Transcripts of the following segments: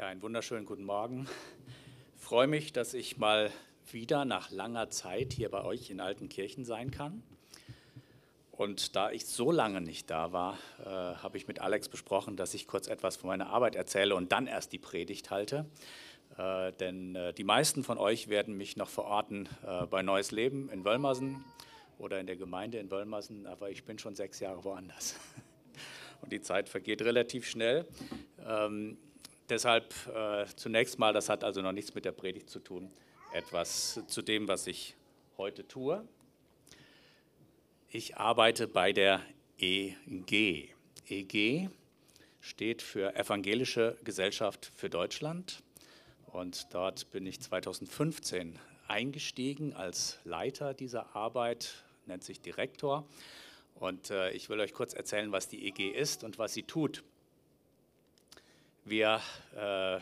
Ja, einen wunderschönen guten Morgen. Ich freue mich, dass ich mal wieder nach langer Zeit hier bei euch in Altenkirchen sein kann. Und da ich so lange nicht da war, äh, habe ich mit Alex besprochen, dass ich kurz etwas von meiner Arbeit erzähle und dann erst die Predigt halte. Äh, denn äh, die meisten von euch werden mich noch verorten äh, bei Neues Leben in Wölmersen oder in der Gemeinde in Wölmersen, aber ich bin schon sechs Jahre woanders. Und die Zeit vergeht relativ schnell. Ähm, Deshalb äh, zunächst mal, das hat also noch nichts mit der Predigt zu tun, etwas zu dem, was ich heute tue. Ich arbeite bei der EG. EG steht für Evangelische Gesellschaft für Deutschland und dort bin ich 2015 eingestiegen als Leiter dieser Arbeit, nennt sich Direktor. Und äh, ich will euch kurz erzählen, was die EG ist und was sie tut. Wir äh,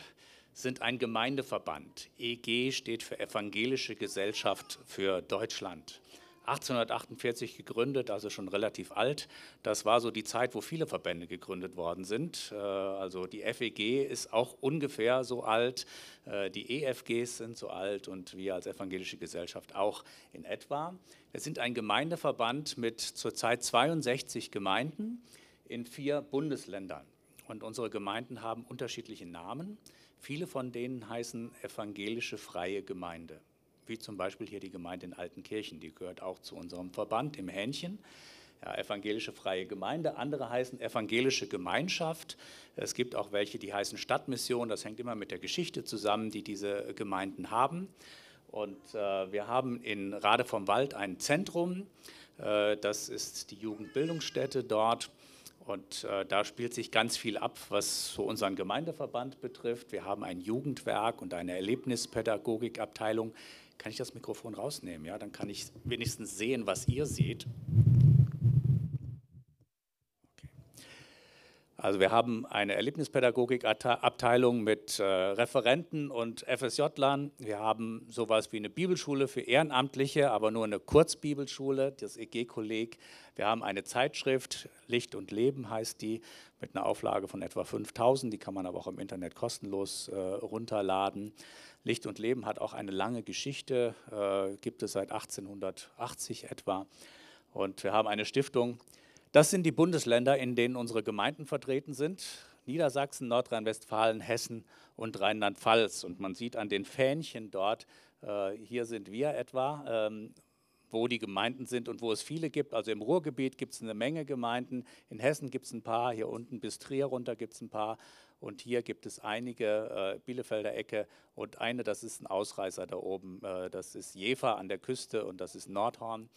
sind ein Gemeindeverband. EG steht für Evangelische Gesellschaft für Deutschland. 1848 gegründet, also schon relativ alt. Das war so die Zeit, wo viele Verbände gegründet worden sind. Äh, also die FEG ist auch ungefähr so alt, äh, die EFGs sind so alt und wir als evangelische Gesellschaft auch in etwa. Wir sind ein Gemeindeverband mit zurzeit 62 Gemeinden in vier Bundesländern. Und unsere Gemeinden haben unterschiedliche Namen. Viele von denen heißen evangelische freie Gemeinde, wie zum Beispiel hier die Gemeinde in Altenkirchen, die gehört auch zu unserem Verband im Hähnchen. Ja, evangelische freie Gemeinde, andere heißen evangelische Gemeinschaft. Es gibt auch welche, die heißen Stadtmission, das hängt immer mit der Geschichte zusammen, die diese Gemeinden haben. Und äh, wir haben in Rade vom Wald ein Zentrum, äh, das ist die Jugendbildungsstätte dort. Und äh, da spielt sich ganz viel ab, was so unseren Gemeindeverband betrifft. Wir haben ein Jugendwerk und eine Erlebnispädagogikabteilung. Kann ich das Mikrofon rausnehmen? Ja, dann kann ich wenigstens sehen, was ihr seht. Also wir haben eine Erlebnispädagogikabteilung mit äh, Referenten und FSJ-Lern. Wir haben sowas wie eine Bibelschule für Ehrenamtliche, aber nur eine Kurzbibelschule, das EG-Kolleg. Wir haben eine Zeitschrift, Licht und Leben heißt die, mit einer Auflage von etwa 5000. Die kann man aber auch im Internet kostenlos äh, runterladen. Licht und Leben hat auch eine lange Geschichte, äh, gibt es seit 1880 etwa. Und wir haben eine Stiftung, das sind die Bundesländer, in denen unsere Gemeinden vertreten sind. Niedersachsen, Nordrhein-Westfalen, Hessen und Rheinland-Pfalz. Und man sieht an den Fähnchen dort, äh, hier sind wir etwa, ähm, wo die Gemeinden sind und wo es viele gibt. Also im Ruhrgebiet gibt es eine Menge Gemeinden, in Hessen gibt es ein paar, hier unten bis Trier runter gibt es ein paar und hier gibt es einige, äh, Bielefelder Ecke und eine, das ist ein Ausreißer da oben, äh, das ist Jever an der Küste und das ist Nordhorn.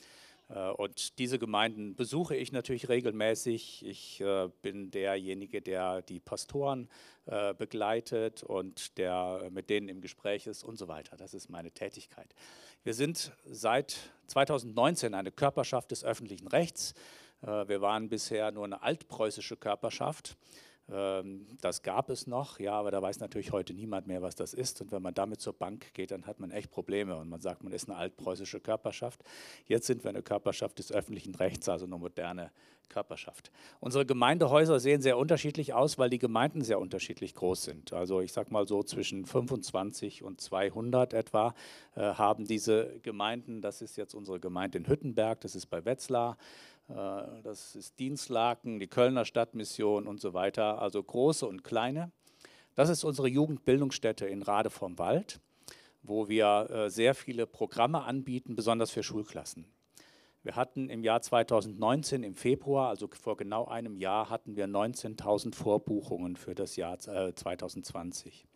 Äh, und diese Gemeinden besuche ich natürlich regelmäßig. Ich äh, bin derjenige, der die Pastoren äh, begleitet und der mit denen im Gespräch ist und so weiter. Das ist meine Tätigkeit. Wir sind seit 2019 eine Körperschaft des öffentlichen Rechts. Wir waren bisher nur eine altpreußische Körperschaft. Ähm, das gab es noch, ja, aber da weiß natürlich heute niemand mehr, was das ist. Und wenn man damit zur Bank geht, dann hat man echt Probleme und man sagt, man ist eine altpreußische Körperschaft. Jetzt sind wir eine Körperschaft des öffentlichen Rechts, also eine moderne Körperschaft. Unsere Gemeindehäuser sehen sehr unterschiedlich aus, weil die Gemeinden sehr unterschiedlich groß sind. Also ich sage mal so zwischen 25 und 200 etwa äh, haben diese Gemeinden. Das ist jetzt unsere Gemeinde in Hüttenberg, das ist bei Wetzlar. Äh, das ist Dienstlaken, die Kölner Stadtmission und so weiter, also große und kleine. Das ist unsere Jugendbildungsstätte in Rade vom Wald, wo wir äh, sehr viele Programme anbieten, besonders für Schulklassen. Wir hatten im Jahr 2019 im Februar, also vor genau einem Jahr, hatten wir 19.000 Vorbuchungen für das Jahr 2020.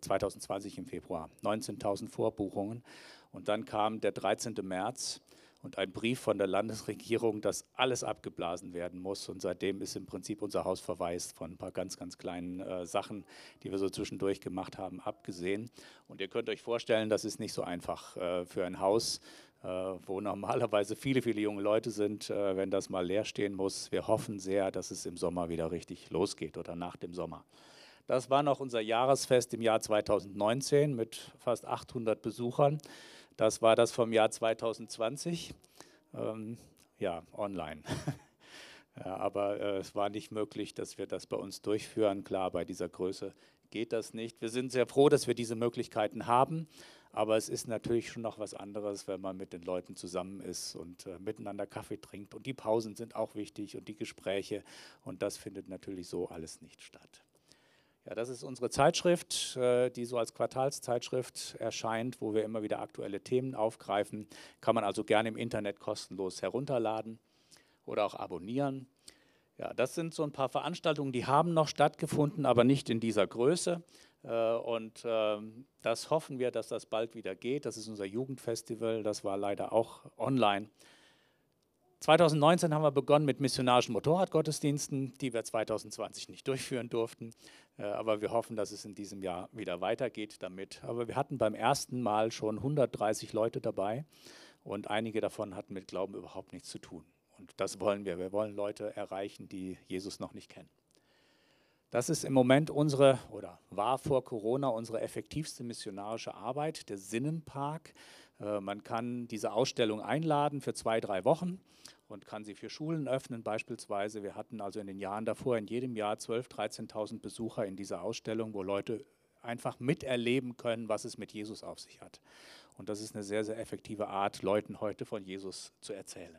2020 äh, im Februar, 19.000 Vorbuchungen. Und dann kam der 13. März und ein Brief von der Landesregierung, dass alles abgeblasen werden muss. Und seitdem ist im Prinzip unser Haus verwaist von ein paar ganz, ganz kleinen äh, Sachen, die wir so zwischendurch gemacht haben, abgesehen. Und ihr könnt euch vorstellen, das ist nicht so einfach äh, für ein Haus, äh, wo normalerweise viele, viele junge Leute sind, äh, wenn das mal leer stehen muss. Wir hoffen sehr, dass es im Sommer wieder richtig losgeht oder nach dem Sommer. Das war noch unser Jahresfest im Jahr 2019 mit fast 800 Besuchern. Das war das vom Jahr 2020. Ähm, ja, online. Ja, aber äh, es war nicht möglich, dass wir das bei uns durchführen. Klar, bei dieser Größe geht das nicht. Wir sind sehr froh, dass wir diese Möglichkeiten haben, aber es ist natürlich schon noch was anderes, wenn man mit den Leuten zusammen ist und äh, miteinander Kaffee trinkt. Und die Pausen sind auch wichtig und die Gespräche. Und das findet natürlich so alles nicht statt. Ja, das ist unsere Zeitschrift, äh, die so als Quartalszeitschrift erscheint, wo wir immer wieder aktuelle Themen aufgreifen. Kann man also gerne im Internet kostenlos herunterladen oder auch abonnieren. Ja, das sind so ein paar Veranstaltungen, die haben noch stattgefunden, aber nicht in dieser Größe. Äh, und ähm, das hoffen wir, dass das bald wieder geht. Das ist unser Jugendfestival, das war leider auch online. 2019 haben wir begonnen mit missionarischen Motorradgottesdiensten, die wir 2020 nicht durchführen durften. Äh, aber wir hoffen, dass es in diesem Jahr wieder weitergeht damit. Aber wir hatten beim ersten Mal schon 130 Leute dabei und einige davon hatten mit Glauben überhaupt nichts zu tun. Und das wollen wir. Wir wollen Leute erreichen, die Jesus noch nicht kennen. Das ist im Moment unsere, oder war vor Corona unsere effektivste missionarische Arbeit, der Sinnenpark. Äh, man kann diese Ausstellung einladen für zwei, drei Wochen und kann sie für Schulen öffnen beispielsweise. Wir hatten also in den Jahren davor in jedem Jahr 12.000, 13.000 Besucher in dieser Ausstellung, wo Leute einfach miterleben können, was es mit Jesus auf sich hat. Und das ist eine sehr, sehr effektive Art, Leuten heute von Jesus zu erzählen.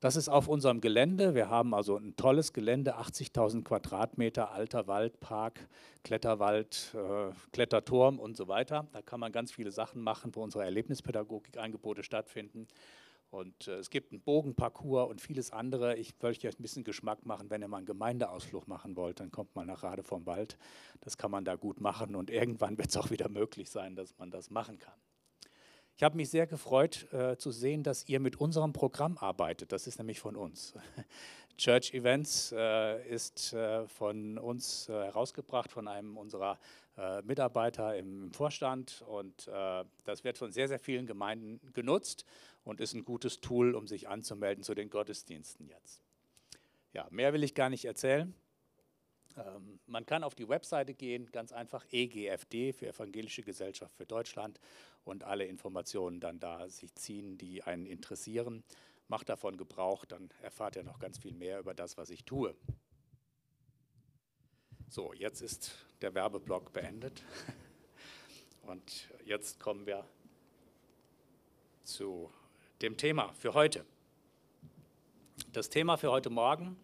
Das ist auf unserem Gelände. Wir haben also ein tolles Gelände, 80.000 Quadratmeter, alter Waldpark, Kletterwald, äh, Kletterturm und so weiter. Da kann man ganz viele Sachen machen, wo unsere Erlebnispädagogik-Angebote stattfinden. Und äh, es gibt einen Bogenparcours und vieles andere. Ich möchte euch ein bisschen Geschmack machen, wenn ihr mal einen Gemeindeausflug machen wollt, dann kommt mal nach Rade vom Wald. Das kann man da gut machen und irgendwann wird es auch wieder möglich sein, dass man das machen kann. Ich habe mich sehr gefreut äh, zu sehen, dass ihr mit unserem Programm arbeitet. Das ist nämlich von uns. Church Events äh, ist äh, von uns äh, herausgebracht, von einem unserer Mitarbeiter im, Vorstand. Und das wird von sehr, sehr vielen Gemeinden genutzt und ist ein gutes Tool, um sich anzumelden zu den Gottesdiensten jetzt. Ja, mehr will ich gar nicht erzählen. Ähm, man kann auf die Webseite gehen, ganz einfach EGFD für Evangelische Gesellschaft für Deutschland und alle Informationen dann da sich ziehen, die einen interessieren. Macht davon Gebrauch, dann erfahrt ihr noch ganz viel mehr über das, was ich tue. So, jetzt ist der Werbeblock beendet. Und jetzt kommen wir zu dem Thema für heute. Das Thema für heute Morgen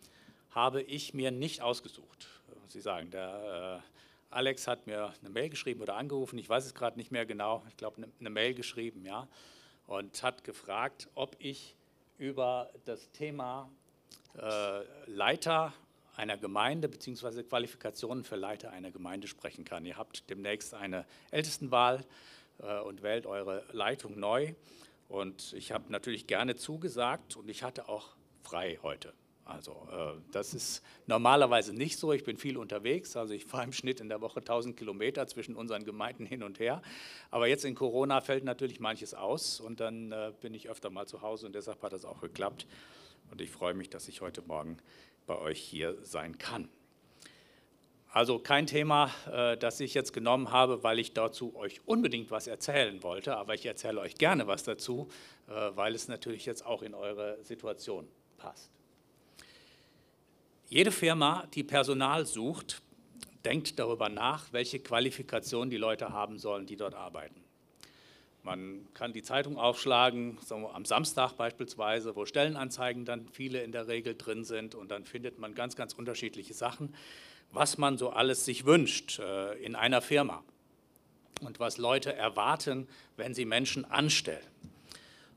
habe ich mir nicht ausgesucht. Sie sagen, der äh, Alex hat mir eine Mail geschrieben oder angerufen, ich weiß es gerade nicht mehr genau, ich glaube eine, eine Mail geschrieben, ja, und hat gefragt, ob ich über das Thema äh, Leiter einer Gemeinde bzw. Qualifikationen für Leiter einer Gemeinde sprechen kann. Ihr habt demnächst eine Ältestenwahl äh, und wählt eure Leitung neu. Und ich habe natürlich gerne zugesagt und ich hatte auch frei heute. Also äh, das ist normalerweise nicht so. Ich bin viel unterwegs. Also ich fahre im Schnitt in der Woche 1000 Kilometer zwischen unseren Gemeinden hin und her. Aber jetzt in Corona fällt natürlich manches aus und dann äh, bin ich öfter mal zu Hause und deshalb hat das auch geklappt. Und ich freue mich, dass ich heute Morgen bei euch hier sein kann. Also kein Thema, äh, das ich jetzt genommen habe, weil ich dazu euch unbedingt was erzählen wollte, aber ich erzähle euch gerne was dazu, äh, weil es natürlich jetzt auch in eure Situation passt. Jede Firma, die Personal sucht, denkt darüber nach, welche Qualifikation die Leute haben sollen, die dort arbeiten. Man kann die Zeitung aufschlagen, so am Samstag beispielsweise, wo Stellenanzeigen dann viele in der Regel drin sind und dann findet man ganz, ganz unterschiedliche Sachen, was man so alles sich wünscht äh, in einer Firma und was Leute erwarten, wenn sie Menschen anstellen.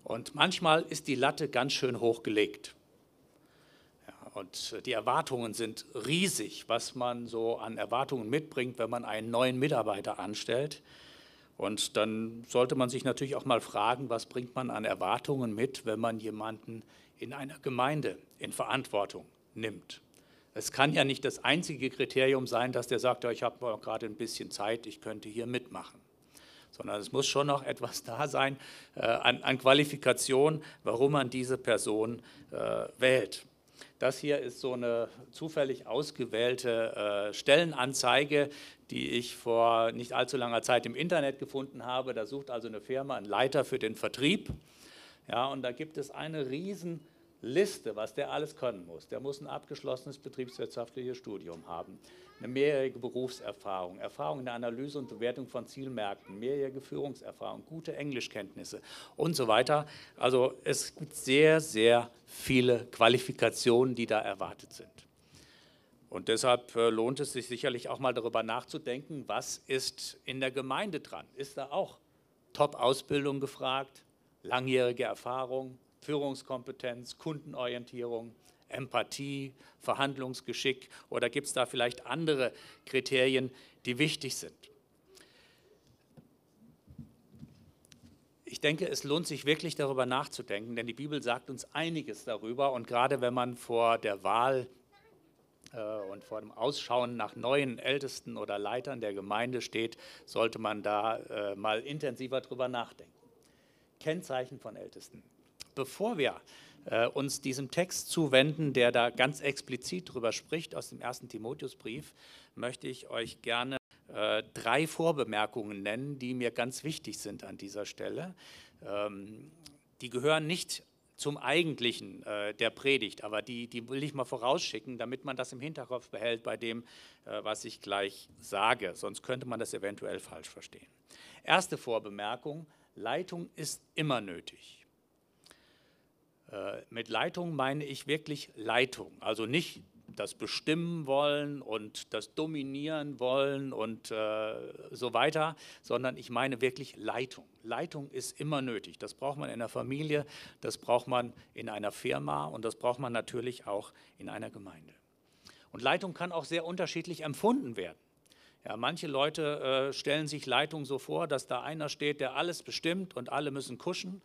Und manchmal ist die Latte ganz schön hoch gelegt. Und die Erwartungen sind riesig, was man so an Erwartungen mitbringt, wenn man einen neuen Mitarbeiter anstellt. Und dann sollte man sich natürlich auch mal fragen, was bringt man an Erwartungen mit, wenn man jemanden in einer Gemeinde in Verantwortung nimmt. Es kann ja nicht das einzige Kriterium sein, dass der sagt, ich habe gerade ein bisschen Zeit, ich könnte hier mitmachen. Sondern es muss schon noch etwas da sein äh, an, an, Qualifikation, warum man diese Person äh, wählt. Das hier ist so eine zufällig ausgewählte äh, Stellenanzeige, die ich vor nicht allzu langer Zeit im Internet gefunden habe. Da sucht also eine Firma einen Leiter für den Vertrieb. Ja, und da gibt es eine riesen Liste, was der alles können muss. Der muss ein abgeschlossenes betriebswirtschaftliches Studium haben, eine mehrjährige Berufserfahrung, Erfahrung in der Analyse und Bewertung von Zielmärkten, mehrjährige Führungserfahrung, gute Englischkenntnisse und so weiter. Also es gibt sehr, sehr viele Qualifikationen, die da erwartet sind. Und deshalb äh, lohnt es sich sicherlich auch mal darüber nachzudenken, was ist in der Gemeinde dran? Ist da auch Top-Ausbildung gefragt, langjährige Erfahrung, Führungskompetenz, Kundenorientierung, Empathie, Verhandlungsgeschick oder gibt es da vielleicht andere Kriterien, die wichtig sind? Ich denke, es lohnt sich wirklich darüber nachzudenken, denn die Bibel sagt uns einiges darüber und gerade wenn man vor der Wahl äh, und vor dem Ausschauen nach neuen Ältesten oder Leitern der Gemeinde steht, sollte man da äh, mal intensiver drüber nachdenken. Kennzeichen von Ältesten. Bevor wir äh, uns diesem Text zuwenden, der da ganz explizit drüber spricht aus dem ersten Timotheusbrief, möchte ich euch gerne äh, drei Vorbemerkungen nennen, die mir ganz wichtig sind an dieser Stelle. Ähm, die gehören nicht zum Eigentlichen äh, der Predigt, aber die, die will ich mal vorausschicken, damit man das im Hinterkopf behält bei dem, äh, was ich gleich sage. Sonst könnte man das eventuell falsch verstehen. Erste Vorbemerkung, Leitung ist immer nötig. Äh, mit Leitung meine ich wirklich Leitung, also nicht das bestimmen wollen und das dominieren wollen und äh, so weiter, sondern ich meine wirklich Leitung. Leitung ist immer nötig. Das braucht man in der Familie, das braucht man in einer Firma und das braucht man natürlich auch in einer Gemeinde. Und Leitung kann auch sehr unterschiedlich empfunden werden. Ja, manche Leute äh, stellen sich Leitung so vor, dass da einer steht, der alles bestimmt und alle müssen kuschen.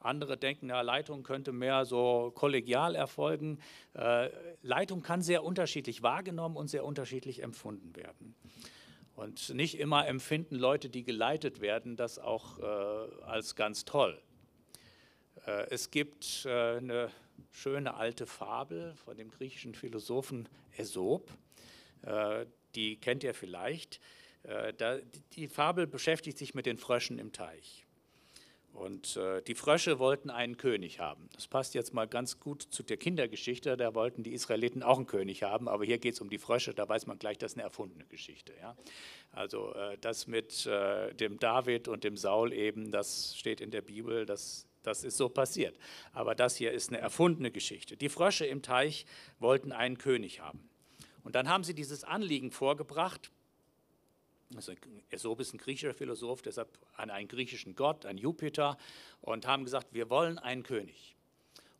Andere denken, ja, Leitung könnte mehr so kollegial erfolgen. Äh, Leitung kann sehr unterschiedlich wahrgenommen und sehr unterschiedlich empfunden werden. Und nicht immer empfinden Leute, die geleitet werden, das auch äh, als ganz toll. Äh, es gibt eine schöne alte Fabel von dem griechischen Philosophen Aesop, die kennt ihr vielleicht. Die Fabel beschäftigt sich mit den Fröschen im Teich. Und äh, die Frösche wollten einen König haben. Das passt jetzt mal ganz gut zu der Kindergeschichte. Da wollten die Israeliten auch einen König haben, aber hier geht es um die Frösche. Da weiß man gleich, das ist eine erfundene Geschichte. Ja? Also äh, das mit äh, dem David und dem Saul eben, das steht in der Bibel. Das, das ist so passiert. Aber das hier ist eine erfundene Geschichte. Die Frösche im Teich wollten einen König haben. Und dann haben sie dieses Anliegen vorgebracht also Aesop ist ein griechischer Philosoph, deshalb an einen griechischen Gott, an Jupiter, und haben gesagt, wir wollen einen König.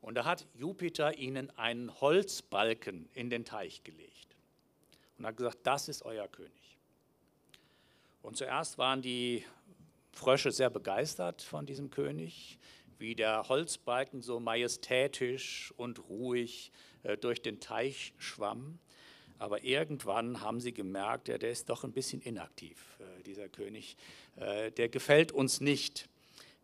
Und da hat Jupiter ihnen einen Holzbalken in den Teich gelegt und hat gesagt, das ist euer König. Und zuerst waren die Frösche sehr begeistert von diesem König, wie der Holzbalken so majestätisch und ruhig äh, durch den Teich schwamm. Aber irgendwann haben sie gemerkt, ja, der ist doch ein bisschen inaktiv, äh, dieser König. Äh, der gefällt uns nicht.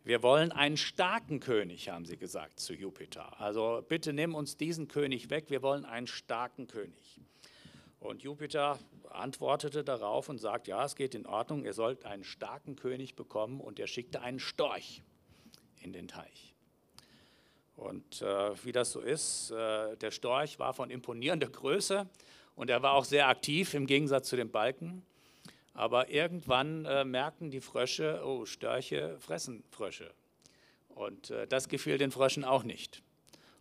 Wir wollen einen starken König, haben sie gesagt zu Jupiter. Also bitte nimm uns diesen König weg, wir wollen einen starken König. Und Jupiter antwortete darauf und sagt, ja, es geht in Ordnung, ihr sollt einen starken König bekommen und er schickte einen Storch in den Teich. Und äh, wie das so ist, äh, der Storch war von imponierender Größe und er war auch sehr aktiv im Gegensatz zu den Balken. Aber irgendwann äh, merkten die Frösche, oh, Störche fressen Frösche. Und äh, das gefiel den Fröschen auch nicht.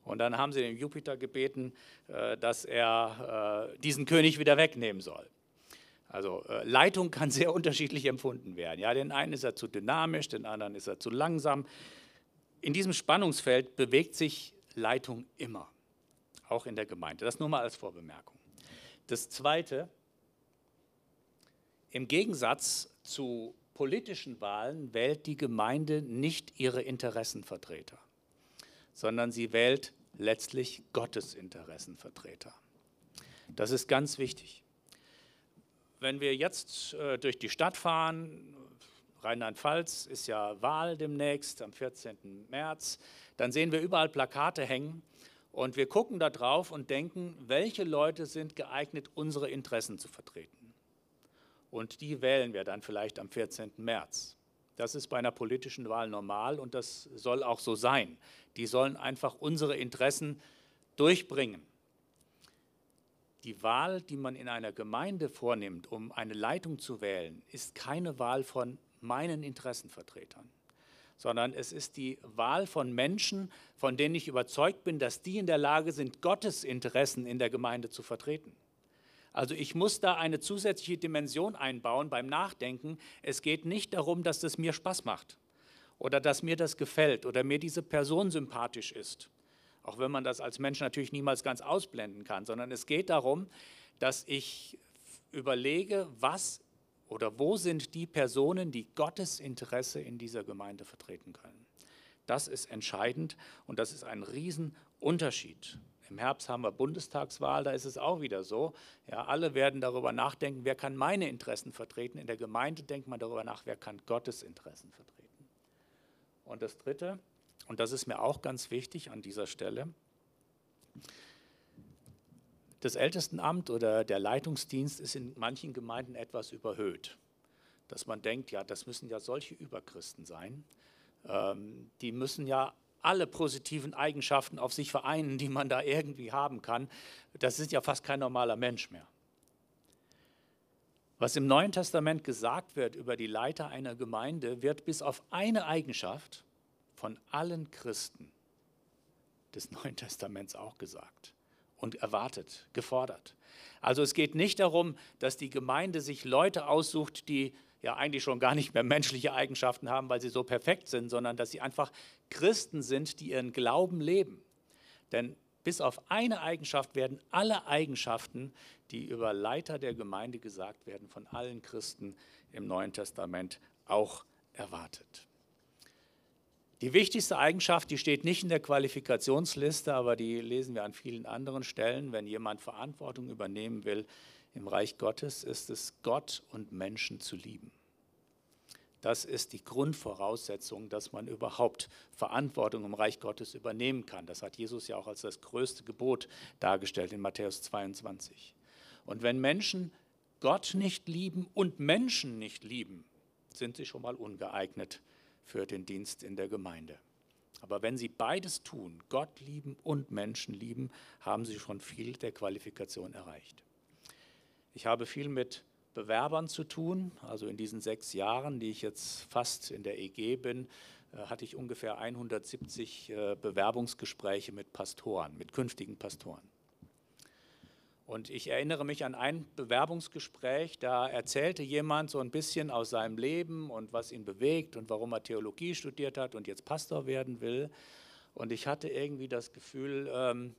Und dann haben sie den Jupiter gebeten, äh, dass er äh, diesen König wieder wegnehmen soll. Also äh, Leitung kann sehr unterschiedlich empfunden werden. Ja, den einen ist er zu dynamisch, den anderen ist er zu langsam. In diesem Spannungsfeld bewegt sich Leitung immer, auch in der Gemeinde. Das nur mal als Vorbemerkung. Das Zweite, im Gegensatz zu politischen Wahlen wählt die Gemeinde nicht ihre Interessenvertreter, sondern sie wählt letztlich Gottes Interessenvertreter. Das ist ganz wichtig. Wenn wir jetzt äh, durch die Stadt fahren, Rheinland-Pfalz ist ja Wahl demnächst am 14. März, dann sehen wir überall Plakate hängen und wir gucken da drauf und denken, welche Leute sind geeignet, unsere Interessen zu vertreten. Und die wählen wir dann vielleicht am 14. März. Das ist bei einer politischen Wahl normal und das soll auch so sein. Die sollen einfach unsere Interessen durchbringen. Die Wahl, die man in einer Gemeinde vornimmt, um eine Leitung zu wählen, ist keine Wahl von meinen Interessenvertretern, sondern es ist die Wahl von Menschen, von denen ich überzeugt bin, dass die in der Lage sind, Gottes Interessen in der Gemeinde zu vertreten. Also ich muss da eine zusätzliche Dimension einbauen beim Nachdenken. Es geht nicht darum, dass es mir Spaß macht oder dass mir das gefällt oder mir diese Person sympathisch ist. Auch wenn man das als Mensch natürlich niemals ganz ausblenden kann, sondern es geht darum, dass ich überlege, was oder wo sind die Personen, die Gottes Interesse in dieser Gemeinde vertreten können. Das ist entscheidend und das ist ein Riesenunterschied. Im Herbst haben wir Bundestagswahl, da ist es auch wieder so. Ja, alle werden darüber nachdenken, wer kann meine Interessen vertreten. In der Gemeinde denkt man darüber nach, wer kann Gottes Interessen vertreten. Und das Dritte, und das ist mir auch ganz wichtig an dieser Stelle, das Ältestenamt oder der Leitungsdienst ist in manchen Gemeinden etwas überhöht. Dass man denkt, ja, das müssen ja solche Überchristen sein. Ähm, die müssen ja alle positiven Eigenschaften auf sich vereinen, die man da irgendwie haben kann. Das ist ja fast kein normaler Mensch mehr. Was im Neuen Testament gesagt wird über die Leiter einer Gemeinde, wird bis auf eine Eigenschaft von allen Christen des Neuen Testaments auch gesagt und erwartet, gefordert. Also es geht nicht darum, dass die Gemeinde sich Leute aussucht, die ja eigentlich schon gar nicht mehr menschliche Eigenschaften haben, weil sie so perfekt sind, sondern dass sie einfach Christen sind, die ihren Glauben leben. Denn bis auf eine Eigenschaft werden alle Eigenschaften, die über Leiter der Gemeinde gesagt werden, von allen Christen im Neuen Testament auch erwartet. Die wichtigste Eigenschaft, die steht nicht in der Qualifikationsliste, aber die lesen wir an vielen anderen Stellen. Wenn jemand Verantwortung übernehmen will im Reich Gottes, ist es, Gott und Menschen zu lieben. Das ist die Grundvoraussetzung, dass man überhaupt Verantwortung im Reich Gottes übernehmen kann. Das hat Jesus ja auch als das größte Gebot dargestellt in Matthäus 22. Und wenn Menschen Gott nicht lieben und Menschen nicht lieben, sind sie schon mal ungeeignet für den Dienst in der Gemeinde. Aber wenn sie beides tun, Gott lieben und Menschen lieben, haben sie schon viel der Qualifikation erreicht. Ich habe viel mit Bewerbern zu tun. Also in diesen sechs Jahren, die ich jetzt fast in der EG bin, äh, hatte ich ungefähr 170 äh, Bewerbungsgespräche mit Pastoren, mit künftigen Pastoren. Und ich erinnere mich an ein Bewerbungsgespräch, da erzählte jemand so ein bisschen aus seinem Leben und was ihn bewegt und warum er Theologie studiert hat und jetzt Pastor werden will. Und ich hatte irgendwie das Gefühl, ähm,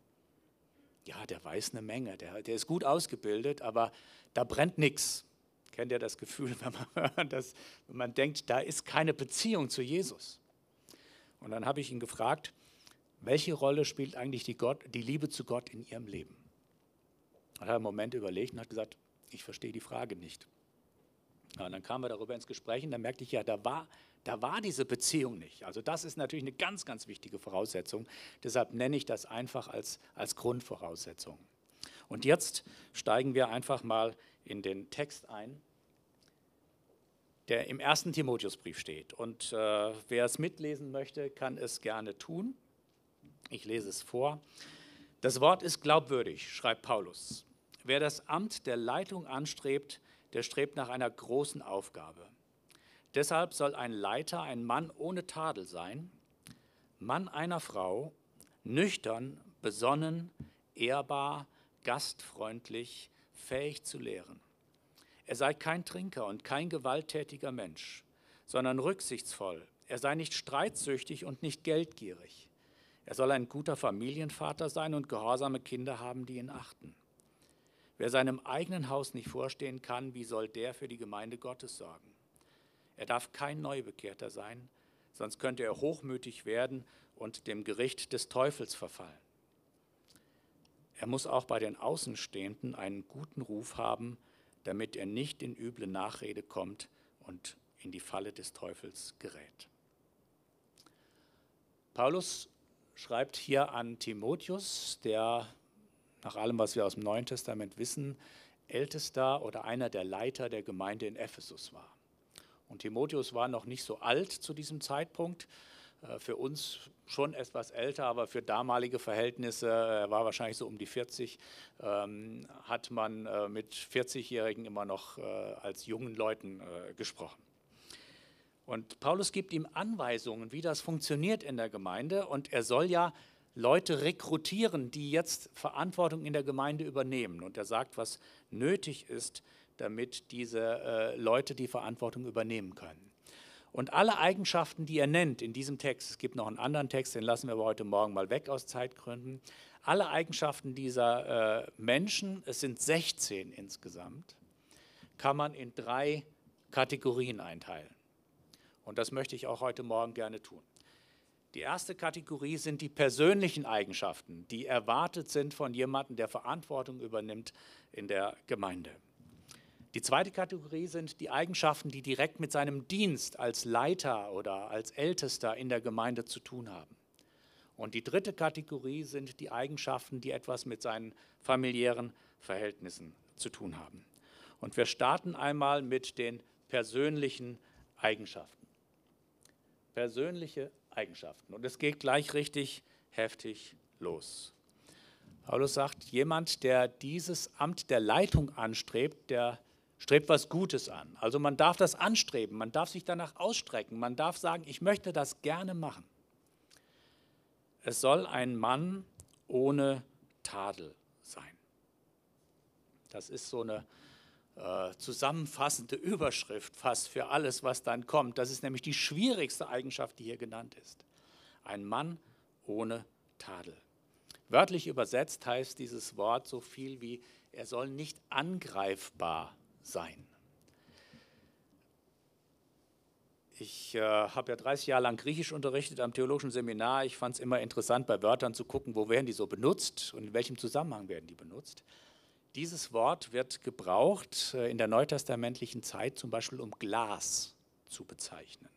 ja, der weiß eine Menge, der, der ist gut ausgebildet, aber da brennt nichts. Kennt ihr das Gefühl, wenn man, das, wenn man denkt, da ist keine Beziehung zu Jesus? Und dann habe ich ihn gefragt, welche Rolle spielt eigentlich die, Gott, die Liebe zu Gott in ihrem Leben? Hat einen Moment überlegt und hat gesagt, ich verstehe die Frage nicht. Und dann kamen wir darüber ins Gespräch und dann merkte ich ja, da war, da war diese Beziehung nicht. Also das ist natürlich eine ganz, ganz wichtige Voraussetzung. Deshalb nenne ich das einfach als, als Grundvoraussetzung. Und jetzt steigen wir einfach mal in den Text ein der im ersten Timotheusbrief steht. Und äh, wer es mitlesen möchte, kann es gerne tun. Ich lese es vor. Das Wort ist glaubwürdig, schreibt Paulus. Wer das Amt der Leitung anstrebt, der strebt nach einer großen Aufgabe. Deshalb soll ein Leiter ein Mann ohne Tadel sein, Mann einer Frau, nüchtern, besonnen, ehrbar, gastfreundlich, fähig zu lehren. Er sei kein Trinker und kein gewalttätiger Mensch, sondern rücksichtsvoll. Er sei nicht streitsüchtig und nicht geldgierig. Er soll ein guter Familienvater sein und gehorsame Kinder haben, die ihn achten. Wer seinem eigenen Haus nicht vorstehen kann, wie soll der für die Gemeinde Gottes sorgen? Er darf kein Neubekehrter sein, sonst könnte er hochmütig werden und dem Gericht des Teufels verfallen. Er muss auch bei den Außenstehenden einen guten Ruf haben, damit er nicht in üble Nachrede kommt und in die Falle des Teufels gerät. Paulus schreibt hier an Timotheus, der nach allem, was wir aus dem Neuen Testament wissen, ältester oder einer der Leiter der Gemeinde in Ephesus war. Und Timotheus war noch nicht so alt zu diesem Zeitpunkt. Äh, für uns schon etwas älter, aber für damalige Verhältnisse, er war wahrscheinlich so um die 40, ähm, hat man äh, mit 40-Jährigen immer noch äh, als jungen Leuten gesprochen. Und Paulus gibt ihm Anweisungen, wie das funktioniert in der Gemeinde. Und er soll ja Leute rekrutieren, die jetzt Verantwortung in der Gemeinde übernehmen. Und er sagt, was nötig ist, damit diese äh, Leute die Verantwortung übernehmen können. Und alle Eigenschaften, die er nennt in diesem Text, es gibt noch einen anderen Text, den lassen wir aber heute Morgen mal weg aus Zeitgründen, alle Eigenschaften dieser äh, Menschen, es sind 16 insgesamt, kann man in drei Kategorien einteilen. Und das möchte ich auch heute Morgen gerne tun. Die erste Kategorie sind die persönlichen Eigenschaften, die erwartet sind von jemandem, der Verantwortung übernimmt in der Gemeinde. Die zweite Kategorie sind die Eigenschaften, die direkt mit seinem Dienst als Leiter oder als Ältester in der Gemeinde zu tun haben. Und die dritte Kategorie sind die Eigenschaften, die etwas mit seinen familiären Verhältnissen zu tun haben. Und wir starten einmal mit den persönlichen Eigenschaften persönliche Eigenschaften. Und es geht gleich richtig heftig los. Paulus sagt, jemand, der dieses Amt der Leitung anstrebt, der strebt was Gutes an. Also man darf das anstreben, man darf sich danach ausstrecken, man darf sagen, ich möchte das gerne machen. Es soll ein Mann ohne Tadel sein. Das ist so eine äh, zusammenfassende Überschrift fast für alles, was dann kommt. Das ist nämlich die schwierigste Eigenschaft, die hier genannt ist. Ein Mann ohne Tadel. Wörtlich übersetzt heißt dieses Wort so viel wie, er soll nicht angreifbar sein. Ich äh, habe ja 30 Jahre lang Griechisch unterrichtet am theologischen Seminar. Ich fand es immer interessant, bei Wörtern zu gucken, wo werden die so benutzt und in welchem Zusammenhang werden die benutzt. Dieses Wort wird gebraucht äh, in der neutestamentlichen Zeit zum Beispiel, um Glas zu bezeichnen.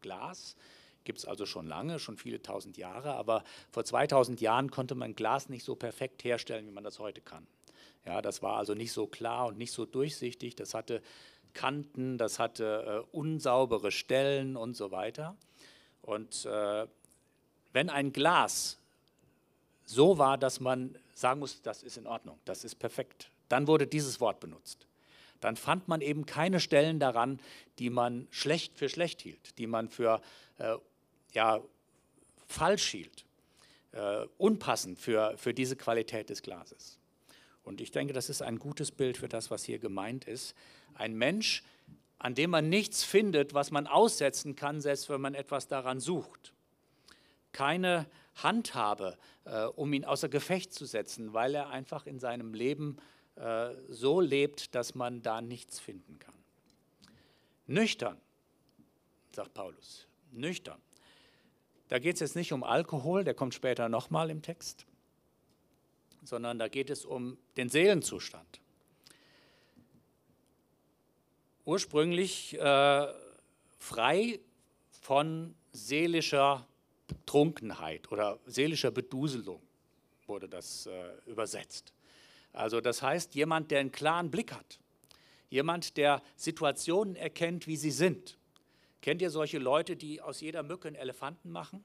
Glas gibt es also schon lange, schon viele tausend Jahre, aber vor 2000 Jahren konnte man Glas nicht so perfekt herstellen, wie man das heute kann. Ja, das war also nicht so klar und nicht so durchsichtig, das hatte Kanten, das hatte äh, unsaubere Stellen und so weiter. Und äh, wenn ein Glas so war, dass man sagen muss, das ist in Ordnung, das ist perfekt. Dann wurde dieses Wort benutzt. Dann fand man eben keine Stellen daran, die man schlecht für schlecht hielt, die man für äh, ja, falsch hielt, äh, unpassend für, für diese Qualität des Glases. Und ich denke, das ist ein gutes Bild für das, was hier gemeint ist. Ein Mensch, an dem man nichts findet, was man aussetzen kann, selbst wenn man etwas daran sucht. Keine Handhabe, äh, um ihn außer Gefecht zu setzen, weil er einfach in seinem Leben äh, so lebt, dass man da nichts finden kann. Nüchtern, sagt Paulus, nüchtern. Da geht es jetzt nicht um Alkohol, der kommt später nochmal im Text, sondern da geht es um den Seelenzustand. Ursprünglich äh, frei von seelischer Trunkenheit oder seelischer Beduselung wurde das äh, übersetzt. Also das heißt, jemand, der einen klaren Blick hat, jemand, der Situationen erkennt, wie sie sind. Kennt ihr solche Leute, die aus jeder Mücke einen Elefanten machen?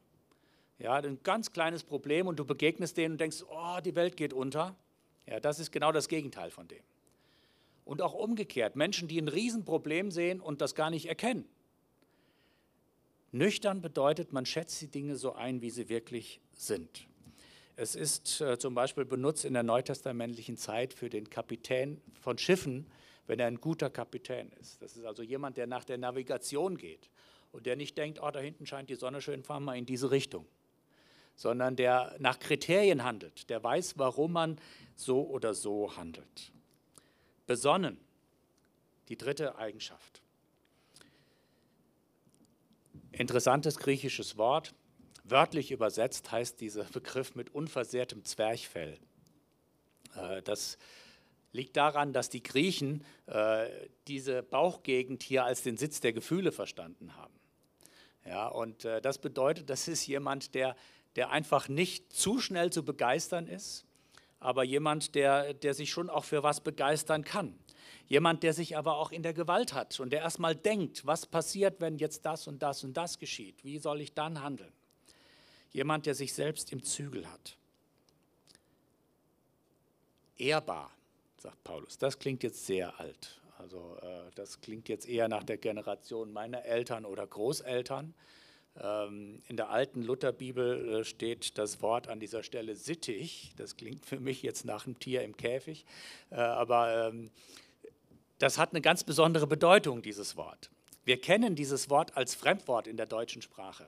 Ja, ein ganz kleines Problem und du begegnest denen und denkst, oh, die Welt geht unter. Ja, das ist genau das Gegenteil von dem. Und auch umgekehrt, Menschen, die ein Riesenproblem sehen und das gar nicht erkennen. Nüchtern bedeutet, man schätzt die Dinge so ein, wie sie wirklich sind. Es ist äh, zum Beispiel benutzt in der neutestamentlichen Zeit für den Kapitän von Schiffen, wenn er ein guter Kapitän ist. Das ist also jemand, der nach der Navigation geht und der nicht denkt, oh, da hinten scheint die Sonne schön, fahren wir in diese Richtung, sondern der nach Kriterien handelt, der weiß, warum man so oder so handelt. Besonnen, die dritte Eigenschaft. Interessantes griechisches Wort. Wörtlich übersetzt heißt dieser Begriff mit unversehrtem Zwerchfell. Äh, das liegt daran, dass die Griechen äh, diese Bauchgegend hier als den Sitz der Gefühle verstanden haben. Ja, und äh, das bedeutet, das ist jemand, der, der einfach nicht zu schnell zu begeistern ist, aber jemand, der, der sich schon auch für was begeistern kann. Jemand, der sich aber auch in der Gewalt hat und der erstmal denkt, was passiert, wenn jetzt das und das und das geschieht? Wie soll ich dann handeln? Jemand, der sich selbst im Zügel hat. Ehrbar, sagt Paulus. Das klingt jetzt sehr alt. Also äh, das klingt jetzt eher nach der Generation meiner Eltern oder Großeltern. Ähm, in der alten Lutherbibel äh, steht das Wort an dieser Stelle sittig. Das klingt für mich jetzt nach einem Tier im Käfig, äh, aber ähm, das hat eine ganz besondere Bedeutung, dieses Wort. Wir kennen dieses Wort als Fremdwort in der deutschen Sprache.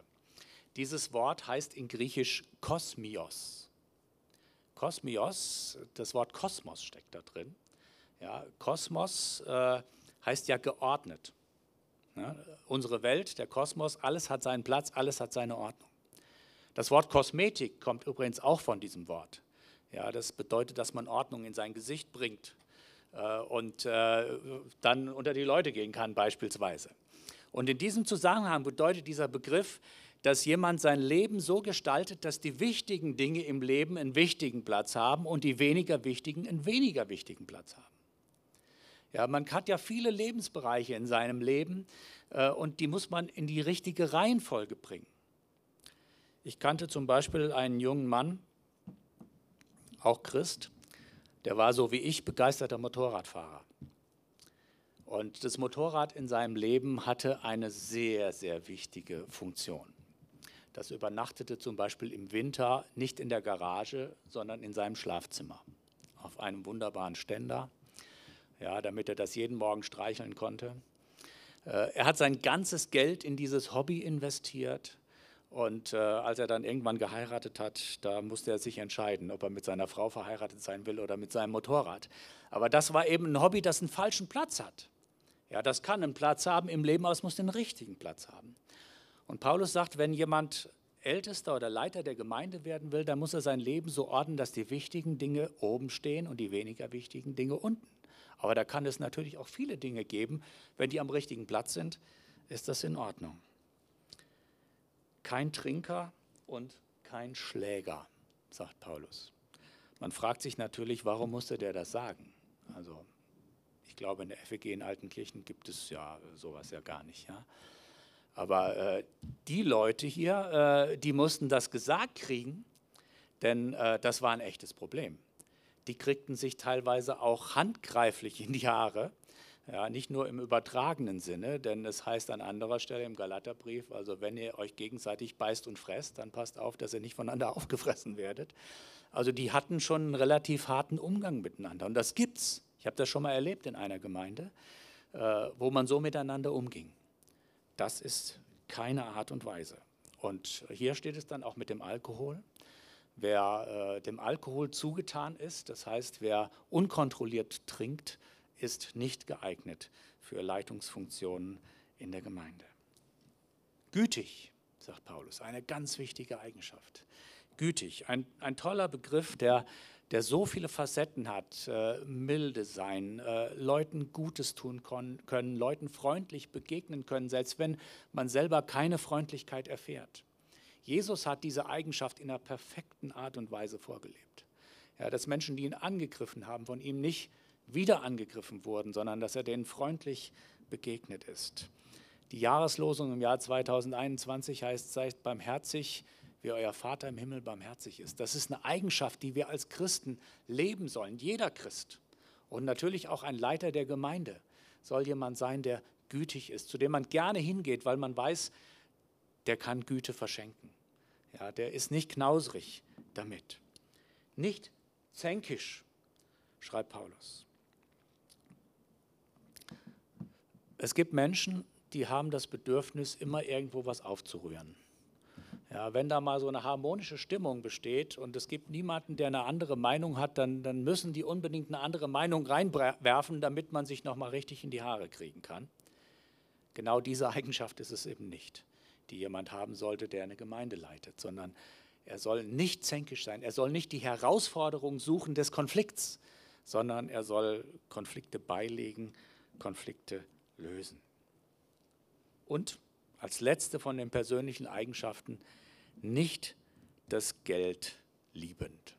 Dieses Wort heißt in Griechisch Kosmios. Kosmios, das Wort Kosmos steckt da drin. Ja, Kosmos äh, heißt ja geordnet. Ja, unsere Welt, der Kosmos, alles hat seinen Platz, alles hat seine Ordnung. Das Wort Kosmetik kommt übrigens auch von diesem Wort. Ja, das bedeutet, dass man Ordnung in sein Gesicht bringt und äh, dann unter die Leute gehen kann beispielsweise. Und in diesem Zusammenhang bedeutet dieser Begriff, dass jemand sein Leben so gestaltet, dass die wichtigen Dinge im Leben einen wichtigen Platz haben und die weniger wichtigen einen weniger wichtigen Platz haben. Ja, man hat ja viele Lebensbereiche in seinem Leben äh, und die muss man in die richtige Reihenfolge bringen. Ich kannte zum Beispiel einen jungen Mann, auch Christ, der war so wie ich begeisterter Motorradfahrer. Und das Motorrad in seinem Leben hatte eine sehr, sehr wichtige Funktion. Das übernachtete zum Beispiel im Winter nicht in der Garage, sondern in seinem Schlafzimmer auf einem wunderbaren Ständer ja, damit er das jeden Morgen streicheln konnte. Äh, er hat sein ganzes Geld in dieses Hobby investiert. Und äh, als er dann irgendwann geheiratet hat, da musste er sich entscheiden, ob er mit seiner Frau verheiratet sein will oder mit seinem Motorrad. Aber das war eben ein Hobby, das einen falschen Platz hat. Ja, das kann einen Platz haben im Leben, aber es muss den richtigen Platz haben. Und Paulus sagt, wenn jemand Ältester oder Leiter der Gemeinde werden will, dann muss er sein Leben so ordnen, dass die wichtigen Dinge oben stehen und die weniger wichtigen Dinge unten. Aber da kann es natürlich auch viele Dinge geben. Wenn die am richtigen Platz sind, ist das in Ordnung. Kein Trinker und kein Schläger, sagt Paulus. Man fragt sich natürlich, warum musste der das sagen? Also ich glaube, in der FEG in Altenkirchen gibt es ja sowas ja gar nicht. Ja? Aber äh, die Leute hier, äh, die mussten das gesagt kriegen, denn äh, das war ein echtes Problem die kriegten sich teilweise auch handgreiflich in die Haare. Ja, nicht nur im übertragenen Sinne, denn es heißt an anderer Stelle im Galaterbrief, also wenn ihr euch gegenseitig beißt und fresst, dann passt auf, dass ihr nicht voneinander aufgefressen werdet. Also die hatten schon einen relativ harten Umgang miteinander und das gibt's. Ich habe das schon mal erlebt in einer Gemeinde, äh, wo man so miteinander umging. Das ist keine Art und Weise. Und hier steht es dann auch mit dem Alkohol. Wer äh, dem Alkohol zugetan ist, das heißt, wer unkontrolliert trinkt, ist nicht geeignet für Leitungsfunktionen in der Gemeinde. Gütig, sagt Paulus, eine ganz wichtige Eigenschaft. Gütig, ein, ein toller Begriff, der, der so viele Facetten hat. Äh, milde sein, äh, Leuten Gutes tun können, Leuten freundlich begegnen können, selbst wenn man selber keine Freundlichkeit erfährt. Jesus hat diese Eigenschaft in einer perfekten Art und Weise vorgelebt. Ja, dass Menschen, die ihn angegriffen haben, von ihm nicht wieder angegriffen wurden, sondern dass er denen freundlich begegnet ist. Die Jahreslosung im Jahr 2021 heißt, seid barmherzig, wie euer Vater im Himmel barmherzig ist. Das ist eine Eigenschaft, die wir als Christen leben sollen, jeder Christ. Und natürlich auch ein Leiter der Gemeinde soll jemand sein, der gütig ist, zu dem man gerne hingeht, weil man weiß, der kann Güte verschenken. Ja, der ist nicht knausrig damit. Nicht zänkisch, schreibt Paulus. Es gibt Menschen, die haben das Bedürfnis, immer irgendwo was aufzurühren. Ja, wenn da mal so eine harmonische Stimmung besteht und es gibt niemanden, der eine andere Meinung hat, dann, dann müssen die unbedingt eine andere Meinung reinwerfen, damit man sich nochmal richtig in die Haare kriegen kann. Genau diese Eigenschaft ist es eben nicht die jemand haben sollte, der eine Gemeinde leitet, sondern er soll nicht zänkisch sein, er soll nicht die Herausforderung suchen des Konflikts, sondern er soll Konflikte beilegen, Konflikte lösen. Und als letzte von den persönlichen Eigenschaften nicht das Geld liebend.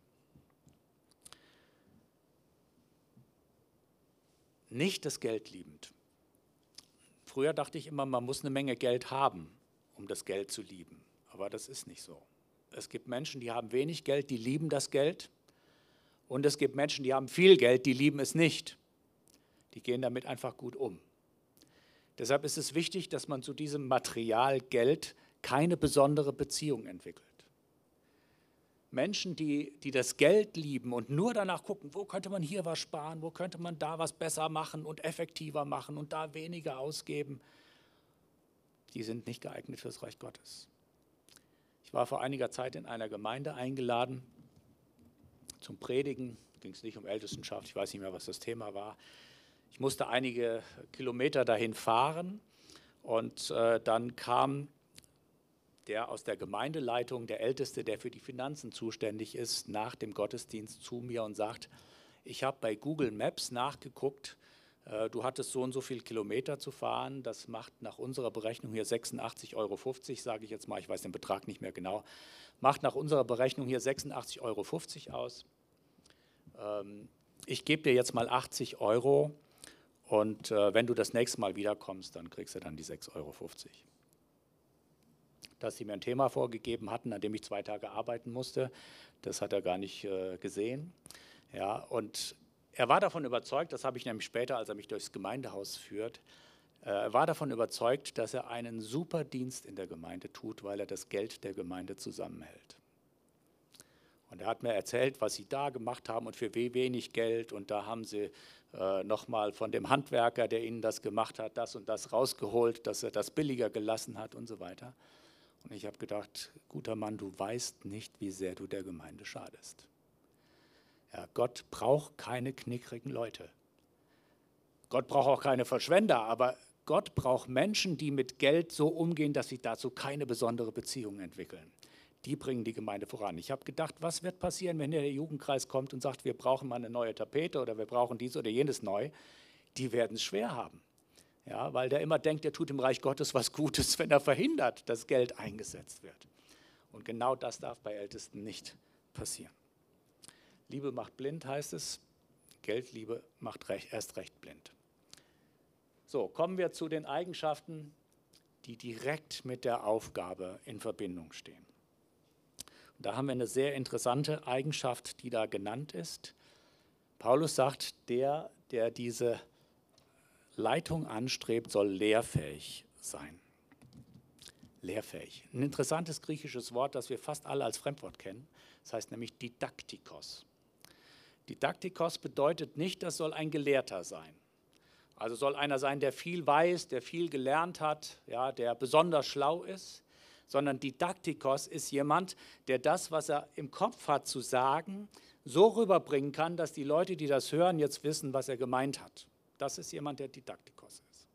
Nicht das Geld liebend. Früher dachte ich immer, man muss eine Menge Geld haben, um das Geld zu lieben. Aber das ist nicht so. Es gibt Menschen, die haben wenig Geld, die lieben das Geld. Und es gibt Menschen, die haben viel Geld, die lieben es nicht. Die gehen damit einfach gut um. Deshalb ist es wichtig, dass man zu diesem Material Geld keine besondere Beziehung entwickelt. Menschen, die, die das Geld lieben und nur danach gucken, wo könnte man hier was sparen, wo könnte man da was besser machen und effektiver machen und da weniger ausgeben, die sind nicht geeignet fürs Reich Gottes. Ich war vor einiger Zeit in einer Gemeinde eingeladen zum Predigen. Ging es nicht um Ältestenschaft, ich weiß nicht mehr, was das Thema war. Ich musste einige Kilometer dahin fahren und äh, dann kam der aus der Gemeindeleitung, der Älteste, der für die Finanzen zuständig ist, nach dem Gottesdienst zu mir und sagt, ich habe bei Google Maps nachgeguckt, äh, du hattest so und so viele Kilometer zu fahren, das macht nach unserer Berechnung hier 86,50 Euro, sage ich jetzt mal, ich weiß den Betrag nicht mehr genau, macht nach unserer Berechnung hier 86,50 Euro aus. Ähm, ich gebe dir jetzt mal 80 Euro und äh, wenn du das nächste Mal wiederkommst, dann kriegst du dann die 6,50 Euro dass sie mir ein Thema vorgegeben hatten, an dem ich zwei Tage arbeiten musste. Das hat er gar nicht äh, gesehen. Ja, und er war davon überzeugt, das habe ich nämlich später, als er mich durchs Gemeindehaus führt, äh, er war davon überzeugt, dass er einen super Dienst in der Gemeinde tut, weil er das Geld der Gemeinde zusammenhält. Und er hat mir erzählt, was sie da gemacht haben und für wie wenig Geld. Und da haben sie äh, nochmal von dem Handwerker, der ihnen das gemacht hat, das und das rausgeholt, dass er das billiger gelassen hat und so weiter. Und ich habe gedacht, guter Mann, du weißt nicht, wie sehr du der Gemeinde schadest. Ja, Gott braucht keine knickrigen Leute. Gott braucht auch keine Verschwender, aber Gott braucht Menschen, die mit Geld so umgehen, dass sie dazu keine besondere Beziehung entwickeln. Die bringen die Gemeinde voran. Ich habe gedacht, was wird passieren, wenn der Jugendkreis kommt und sagt, wir brauchen mal eine neue Tapete oder wir brauchen dies oder jenes neu? Die werden es schwer haben. Ja, weil der immer denkt, er tut im Reich Gottes was Gutes, wenn er verhindert, dass Geld eingesetzt wird. Und genau das darf bei Ältesten nicht passieren. Liebe macht blind, heißt es. Geldliebe macht recht, erst recht blind. So, kommen wir zu den Eigenschaften, die direkt mit der Aufgabe in Verbindung stehen. Da haben wir eine sehr interessante Eigenschaft, die da genannt ist. Paulus sagt, der, der diese Leitung anstrebt, soll lehrfähig sein. Lehrfähig. Ein interessantes griechisches Wort, das wir fast alle als Fremdwort kennen. Das heißt nämlich Didaktikos. Didaktikos bedeutet nicht, das soll ein Gelehrter sein. Also soll einer sein, der viel weiß, der viel gelernt hat, ja, der besonders schlau ist, sondern Didaktikos ist jemand, der das, was er im Kopf hat zu sagen, so rüberbringen kann, dass die Leute, die das hören, jetzt wissen, was er gemeint hat. Das ist jemand, der Didaktikos ist.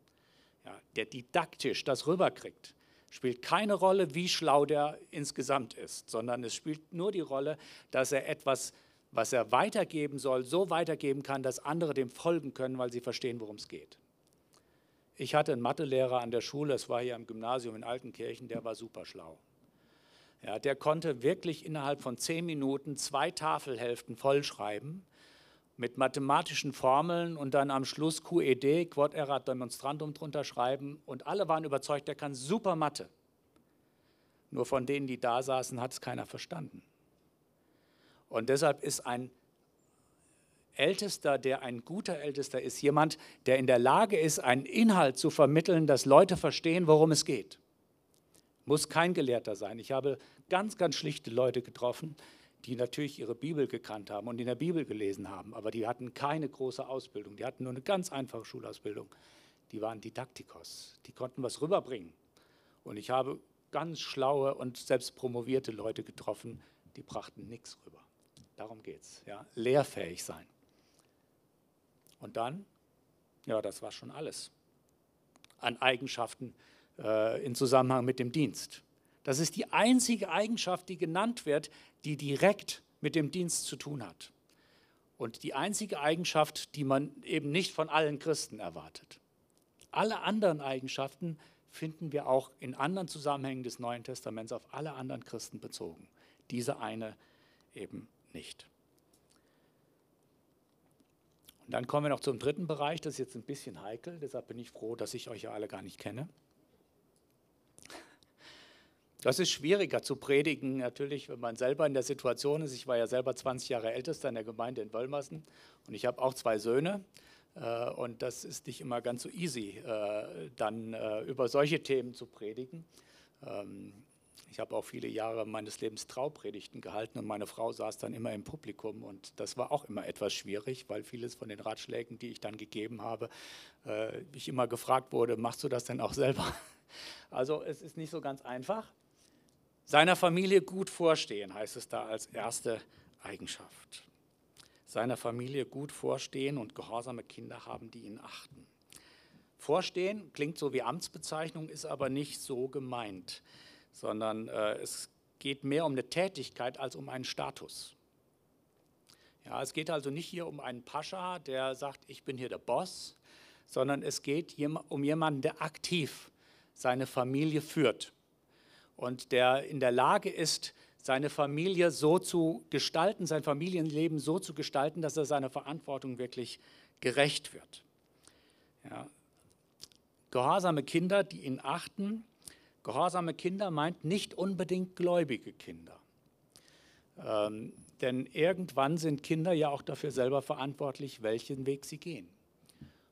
Ja, der didaktisch das rüberkriegt. Spielt keine Rolle, wie schlau der insgesamt ist, sondern es spielt nur die Rolle, dass er etwas, was er weitergeben soll, so weitergeben kann, dass andere dem folgen können, weil sie verstehen, worum es geht. Ich hatte einen Mathelehrer an der Schule, es war hier im Gymnasium in Altenkirchen, der war super schlau. Ja, der konnte wirklich innerhalb von zehn Minuten zwei Tafelhälften vollschreiben mit mathematischen Formeln und dann am Schluss QED, Quod erat demonstrandum drunter schreiben und alle waren überzeugt, der kann super Mathe. Nur von denen, die da saßen, hat es keiner verstanden. Und deshalb ist ein Ältester, der ein guter Ältester ist, jemand, der in der Lage ist, einen Inhalt zu vermitteln, dass Leute verstehen, worum es geht. Muss kein Gelehrter sein. Ich habe ganz, ganz schlichte Leute getroffen, die natürlich ihre Bibel gekannt haben und in der Bibel gelesen haben, aber die hatten keine große Ausbildung, die hatten nur eine ganz einfache Schulausbildung. Die waren Didaktikos, die konnten was rüberbringen. Und ich habe ganz schlaue und selbst promovierte Leute getroffen, die brachten nichts rüber. Darum geht es, ja? lehrfähig sein. Und dann, ja, das war schon alles an Eigenschaften äh, in Zusammenhang mit dem Dienst. Das ist die einzige Eigenschaft, die genannt wird, die direkt mit dem Dienst zu tun hat. Und die einzige Eigenschaft, die man eben nicht von allen Christen erwartet. Alle anderen Eigenschaften finden wir auch in anderen Zusammenhängen des Neuen Testaments auf alle anderen Christen bezogen. Diese eine eben nicht. Und dann kommen wir noch zum dritten Bereich, das ist jetzt ein bisschen heikel, deshalb bin ich froh, dass ich euch ja alle gar nicht kenne. Das ist schwieriger zu predigen, natürlich, wenn man selber in der Situation ist. Ich war ja selber 20 Jahre ältester in der Gemeinde in Wöllmersen und ich habe auch zwei Söhne. Äh, und das ist nicht immer ganz so easy, äh, dann äh, über solche Themen zu predigen. Ähm, ich habe auch viele Jahre meines Lebens Traupredigten gehalten und meine Frau saß dann immer im Publikum und das war auch immer etwas schwierig, weil vieles von den Ratschlägen, die ich dann gegeben habe, ich immer gefragt wurde, machst du das denn auch selber? Also es ist nicht so ganz einfach. Seiner Familie gut vorstehen heißt es da als erste Eigenschaft. Seiner Familie gut vorstehen und gehorsame Kinder haben, die ihn achten. Vorstehen klingt so wie Amtsbezeichnung, ist aber nicht so gemeint, sondern äh, es geht mehr um eine Tätigkeit als um einen Status. Ja, es geht also nicht hier um einen Pascha, der sagt, ich bin hier der Boss, sondern es geht um jemanden, der aktiv seine Familie führt und der in der Lage ist, seine Familie so zu gestalten, sein Familienleben so zu gestalten, dass er seiner Verantwortung wirklich gerecht wird. Ja. Gehorsame Kinder, die ihn achten. Gehorsame Kinder meint nicht unbedingt gläubige Kinder. Ähm, denn irgendwann sind Kinder ja auch dafür selber verantwortlich, welchen Weg sie gehen.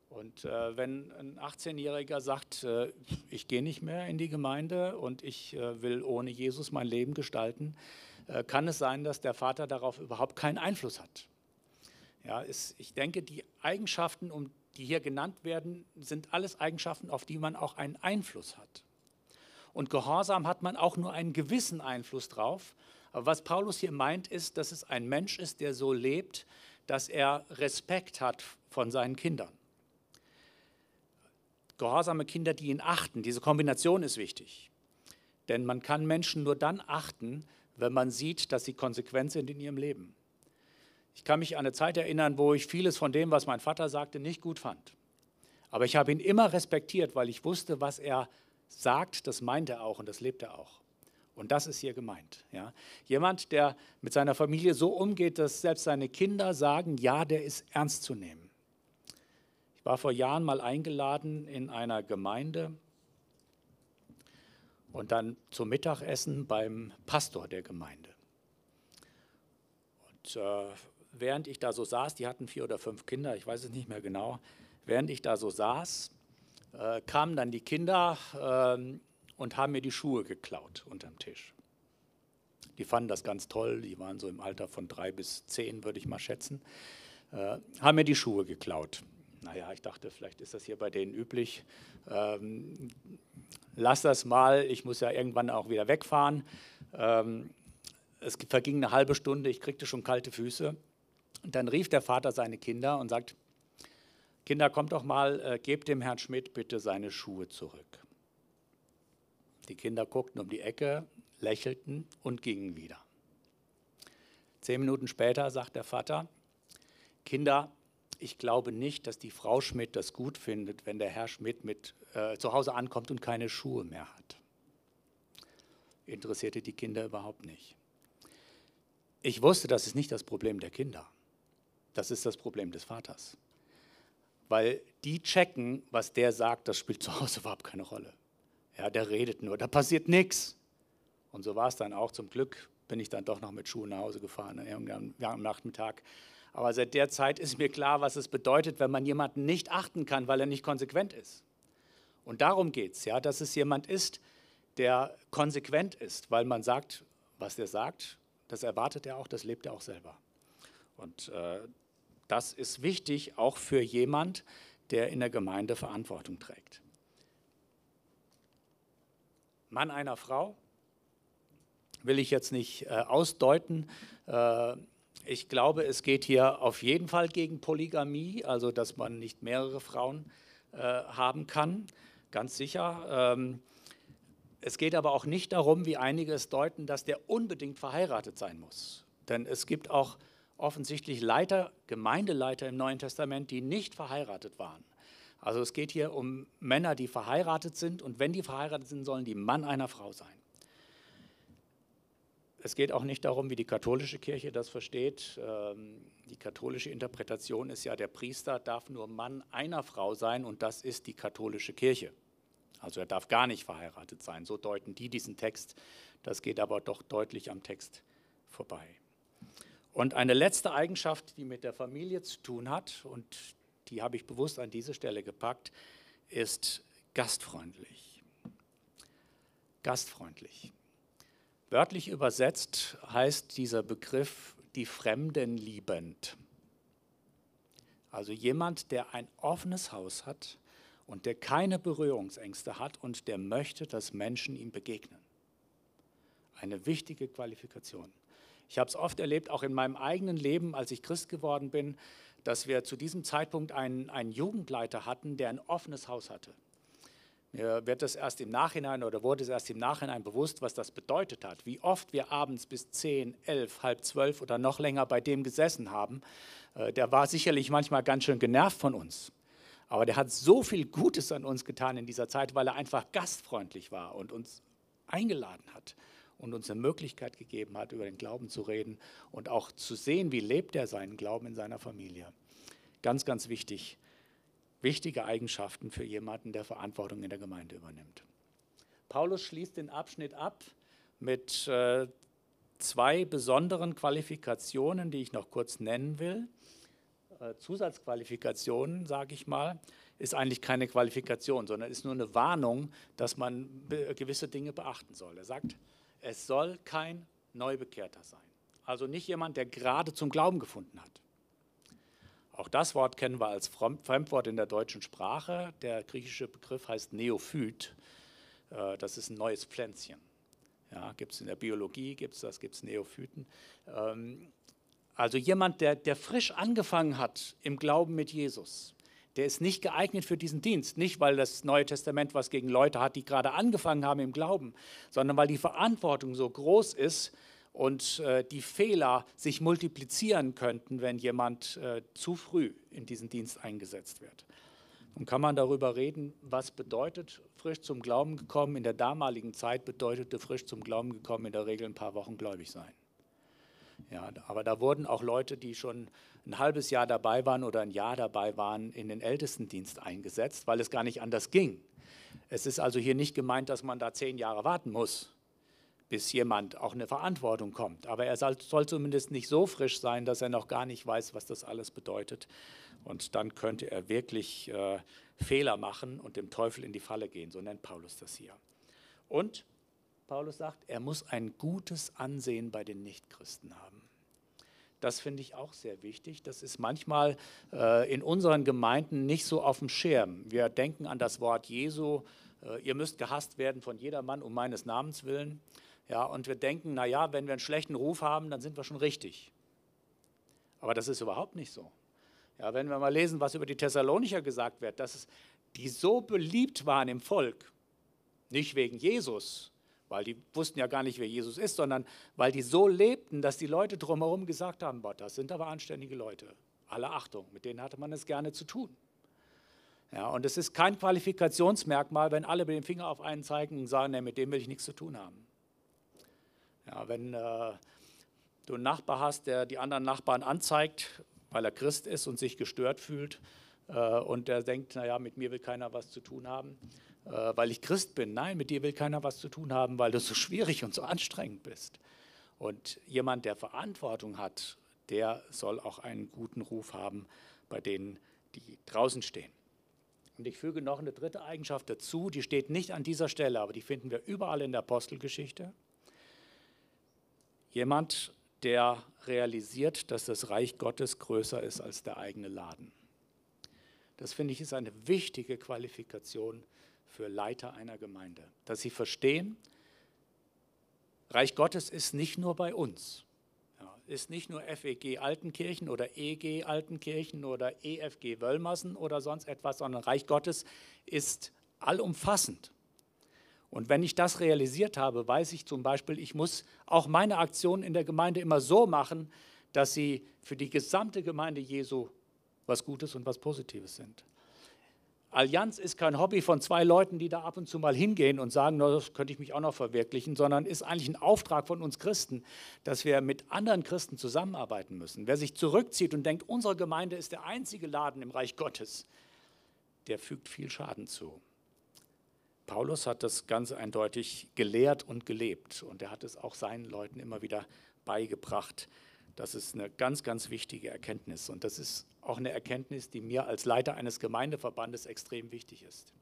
Und äh, wenn ein 18-Jähriger sagt, äh, ich gehe nicht mehr in die Gemeinde und ich äh, will ohne Jesus mein Leben gestalten, äh, kann es sein, dass der Vater darauf überhaupt keinen Einfluss hat. Ja, ist, ich denke, die Eigenschaften, um die hier genannt werden, sind alles Eigenschaften, auf die man auch einen Einfluss hat. Und Gehorsam hat man auch nur einen gewissen Einfluss drauf. Aber was Paulus hier meint, ist, dass es ein Mensch ist, der so lebt, dass er Respekt hat von seinen Kindern gehorsame Kinder, die ihn achten. Diese Kombination ist wichtig. Denn man kann Menschen nur dann achten, wenn man sieht, dass sie konsequent sind in ihrem Leben. Ich kann mich an eine Zeit erinnern, wo ich vieles von dem, was mein Vater sagte, nicht gut fand. Aber ich habe ihn immer respektiert, weil ich wusste, was er sagt, das meint er auch und das lebt er auch. Und das ist hier gemeint. Ja. Jemand, der mit seiner Familie so umgeht, dass selbst seine Kinder sagen, ja, der ist ernst zu nehmen. Ich war vor Jahren mal eingeladen in einer Gemeinde und dann zum Mittagessen beim Pastor der Gemeinde. Und äh, während ich da so saß, die hatten vier oder fünf Kinder, ich weiß es nicht mehr genau, während ich da so saß, äh, kamen dann die Kinder äh, und haben mir die Schuhe geklaut unterm Tisch. Die fanden das ganz toll, die waren so im Alter von drei bis zehn, würde ich mal schätzen, äh, haben mir die Schuhe geklaut naja, ich dachte, vielleicht ist das hier bei denen üblich. Ähm, lass das mal, ich muss ja irgendwann auch wieder wegfahren. Ähm, es verging eine halbe Stunde, ich kriegte schon kalte Füße. Und dann rief der Vater seine Kinder und sagt, Kinder, kommt doch mal, äh, gebt dem Herrn Schmidt bitte seine Schuhe zurück. Die Kinder guckten um die Ecke, lächelten und gingen wieder. Zehn Minuten später sagt der Vater, Kinder, ich glaube nicht, dass die Frau Schmidt das gut findet, wenn der Herr Schmidt mit, äh, zu Hause ankommt und keine Schuhe mehr hat. Interessierte die Kinder überhaupt nicht. Ich wusste, das ist nicht das Problem der Kinder. Das ist das Problem des Vaters. Weil die checken, was der sagt, das spielt zu Hause überhaupt keine Rolle. Ja, der redet nur, da passiert nichts. Und so war es dann auch. Zum Glück bin ich dann doch noch mit Schuhen nach Hause gefahren, irgendwann am Nachmittag. Aber seit der Zeit ist mir klar, was es bedeutet, wenn man jemanden nicht achten kann, weil er nicht konsequent ist. Und darum geht es, ja, dass es jemand ist, der konsequent ist, weil man sagt, was der sagt, das erwartet er auch, das lebt er auch selber. Und äh, das ist wichtig auch für jemand, der in der Gemeinde Verantwortung trägt. Mann einer Frau will ich jetzt nicht äh, ausdeuten. Äh, ich glaube, es geht hier auf jeden Fall gegen Polygamie, also dass man nicht mehrere Frauen äh, haben kann, ganz sicher. Ähm, es geht aber auch nicht darum, wie einige es deuten, dass der unbedingt verheiratet sein muss. Denn es gibt auch offensichtlich Leiter, Gemeindeleiter im Neuen Testament, die nicht verheiratet waren. Also es geht hier um Männer, die verheiratet sind und wenn die verheiratet sind, sollen die Mann einer Frau sein. es geht auch nicht darum, wie die katholische Kirche das versteht. Ähm, die katholische Interpretation ist ja, der Priester darf nur Mann einer Frau sein und das ist die katholische Kirche. Also er darf gar nicht verheiratet sein. So deuten die diesen Text. Das geht aber doch deutlich am Text vorbei. Und eine letzte Eigenschaft, die mit der Familie zu tun hat, und die habe ich bewusst an diese Stelle gepackt, ist gastfreundlich. Gastfreundlich. Wörtlich übersetzt heißt dieser Begriff die Fremden liebend. Also jemand, der ein offenes Haus hat und der keine Berührungsängste hat und der möchte, dass Menschen ihm begegnen. Eine wichtige Qualifikation. Ich habe es oft erlebt, auch in meinem eigenen Leben, als ich Christ geworden bin, dass wir zu diesem Zeitpunkt einen, einen Jugendleiter hatten, der ein offenes Haus hatte. Mir wird es erst im Nachhinein oder wurde es erst im Nachhinein bewusst, was das bedeutet hat. Wie oft wir abends bis 10, 11, halb 12 oder noch länger bei dem gesessen haben. Äh, der war sicherlich manchmal ganz schön genervt von uns. Aber der hat so viel Gutes an uns getan in dieser Zeit, weil er einfach gastfreundlich war und uns eingeladen hat und uns eine Möglichkeit gegeben hat, über den Glauben zu reden und auch zu sehen, wie lebt er seinen Glauben in seiner Familie. Ganz, ganz wichtig, wichtige Eigenschaften für jemanden, der Verantwortung in der Gemeinde übernimmt. Paulus schließt den Abschnitt ab mit äh, zwei besonderen Qualifikationen, die ich noch kurz nennen will. Äh, Zusatzqualifikationen, sage ich mal, ist eigentlich keine Qualifikation, sondern ist nur eine Warnung, dass man gewisse Dinge beachten soll. Er sagt, es soll kein Neubekehrter sein. Also nicht jemand, der gerade zum Glauben gefunden hat. Auch das Wort kennen wir als Fremdwort in der deutschen Sprache. Der griechische Begriff heißt Neophyt. Äh, das ist ein neues Pflänzchen. Ja, gibt es in der Biologie, gibt es das, gibt es Neophyten. Ähm, also jemand, der, der frisch angefangen hat im Glauben mit Jesus, der ist nicht geeignet für diesen Dienst. Nicht, weil das Neue Testament was gegen Leute hat, die gerade angefangen haben im Glauben, sondern weil die Verantwortung so groß ist, und äh, die Fehler sich multiplizieren könnten, wenn jemand äh, zu früh in diesen Dienst eingesetzt wird. Nun kann man darüber reden, was bedeutet frisch zum Glauben gekommen. In der damaligen Zeit bedeutete frisch zum Glauben gekommen in der Regel ein paar Wochen gläubig sein. Ja, aber da wurden auch Leute, die schon ein halbes Jahr dabei waren oder ein Jahr dabei waren, in den Ältestendienst eingesetzt, weil es gar nicht anders ging. Es ist also hier nicht gemeint, dass man da zehn Jahre warten muss, bis jemand auch eine Verantwortung kommt. Aber er soll, zumindest nicht so frisch sein, dass er noch gar nicht weiß, was das alles bedeutet. Und dann könnte er wirklich äh, Fehler machen und dem Teufel in die Falle gehen. So nennt Paulus das hier. Und Paulus sagt, er muss ein gutes Ansehen bei den Nichtchristen haben. Das finde ich auch sehr wichtig. Das ist manchmal äh, in unseren Gemeinden nicht so auf dem Schirm. Wir denken an das Wort Jesu, äh, ihr müsst gehasst werden von jedermann um meines Namens willen. Ja, und wir denken, naja, wenn wir einen schlechten Ruf haben, dann sind wir schon richtig. Aber das ist überhaupt nicht so. Ja, wenn wir mal lesen, was über die Thessalonicher gesagt wird, dass es, die so beliebt waren im Volk, nicht wegen Jesus, weil die wussten ja gar nicht, wer Jesus ist, sondern weil die so lebten, dass die Leute drumherum gesagt haben, boah, das sind aber anständige Leute. Alle Achtung, mit denen hatte man es gerne zu tun. Ja, und es ist kein Qualifikationsmerkmal, wenn alle mit dem Finger auf einen zeigen und sagen, nee, mit dem will ich nichts zu tun haben. Ja, wenn äh, du einen Nachbar hast, der die anderen Nachbarn anzeigt, weil er Christ ist und sich gestört fühlt äh, und der denkt, naja, mit mir will keiner was zu tun haben, äh, weil ich Christ bin. Nein, mit dir will keiner was zu tun haben, weil du so schwierig und so anstrengend bist. Und jemand, der Verantwortung hat, der soll auch einen guten Ruf haben bei denen, die draußen stehen. Und ich füge noch eine dritte Eigenschaft dazu, die steht nicht an dieser Stelle, aber die finden wir überall in der Apostelgeschichte. Jemand, der realisiert, dass das Reich Gottes größer ist als der eigene Laden. Das finde ich ist eine wichtige Qualifikation für Leiter einer Gemeinde, dass sie verstehen, Reich Gottes ist nicht nur bei uns, ja, ist nicht nur FEG Altenkirchen oder EG Altenkirchen oder EFG Wöllmassen oder sonst etwas, sondern Reich Gottes ist allumfassend. Und wenn ich das realisiert habe, weiß ich zum Beispiel, ich muss auch meine Aktionen in der Gemeinde immer so machen, dass sie für die gesamte Gemeinde Jesu was Gutes und was Positives sind. Allianz ist kein Hobby von zwei Leuten, die da ab und zu mal hingehen und sagen, no, das könnte ich mich auch noch verwirklichen, sondern ist eigentlich ein Auftrag von uns Christen, dass wir mit anderen Christen zusammenarbeiten müssen. Wer sich zurückzieht und denkt, unsere Gemeinde ist der einzige Laden im Reich Gottes, der fügt viel Schaden zu. Paulus hat das ganz eindeutig gelehrt und gelebt und er hat es auch seinen Leuten immer wieder beigebracht. Das ist eine ganz, ganz wichtige Erkenntnis und das ist auch eine Erkenntnis, die mir als Leiter eines Gemeindeverbandes extrem wichtig ist.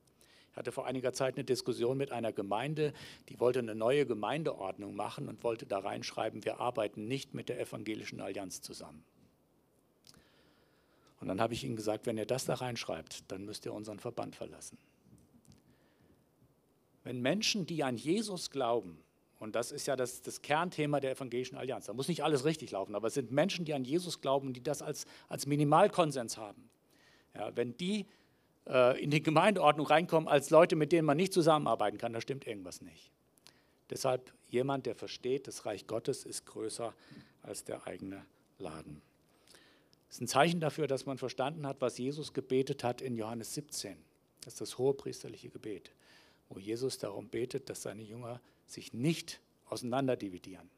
Ich hatte vor einiger Zeit eine Diskussion mit einer Gemeinde, die wollte eine neue Gemeindeordnung machen und wollte da reinschreiben, wir arbeiten nicht mit der Evangelischen Allianz zusammen. Und dann habe ich ihnen gesagt, wenn ihr das da reinschreibt, dann müsst ihr unseren Verband verlassen. Wenn Menschen, die an Jesus glauben, und das ist ja das, das, Kernthema der Evangelischen Allianz, da muss nicht alles richtig laufen, aber es sind Menschen, die an Jesus glauben, die das als, als Minimalkonsens haben. Ja, wenn die äh, in die Gemeindeordnung reinkommen als Leute, mit denen man nicht zusammenarbeiten kann, da stimmt irgendwas nicht. Deshalb jemand, der versteht, das Reich Gottes ist größer als der eigene Laden. Das ist ein Zeichen dafür, dass man verstanden hat, was Jesus gebetet hat in Johannes 17. Das ist das hohepriesterliche Gebet wo Jesus darum betet, dass seine Jünger sich nicht auseinanderdividieren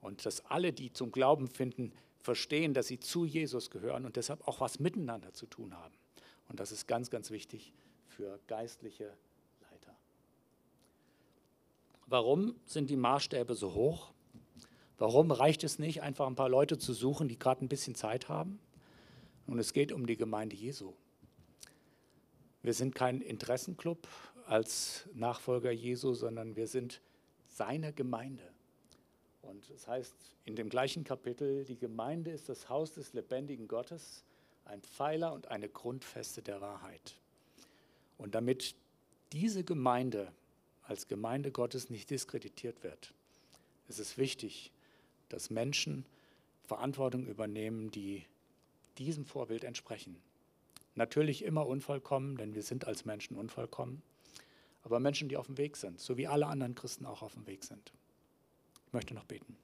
und dass alle, die zum Glauben finden, verstehen, dass sie zu Jesus gehören und deshalb auch was miteinander zu tun haben. Und das ist ganz, ganz wichtig für geistliche Leiter. Warum sind die Maßstäbe so hoch? Warum reicht es nicht, einfach ein paar Leute zu suchen, die gerade ein bisschen Zeit haben? Und es geht um die Gemeinde Jesu. Wir sind kein Interessenclub, als Nachfolger Jesu, sondern wir sind seine Gemeinde. Und das heißt in dem gleichen Kapitel, die Gemeinde ist das Haus des lebendigen Gottes, ein Pfeiler und eine Grundfeste der Wahrheit. Und damit diese Gemeinde als Gemeinde Gottes nicht diskreditiert wird, ist es wichtig, dass Menschen Verantwortung übernehmen, die diesem Vorbild entsprechen. Natürlich immer unvollkommen, denn wir sind als Menschen unvollkommen aber Menschen, die auf dem Weg sind, so wie alle anderen Christen auch auf dem Weg sind. Ich möchte noch beten.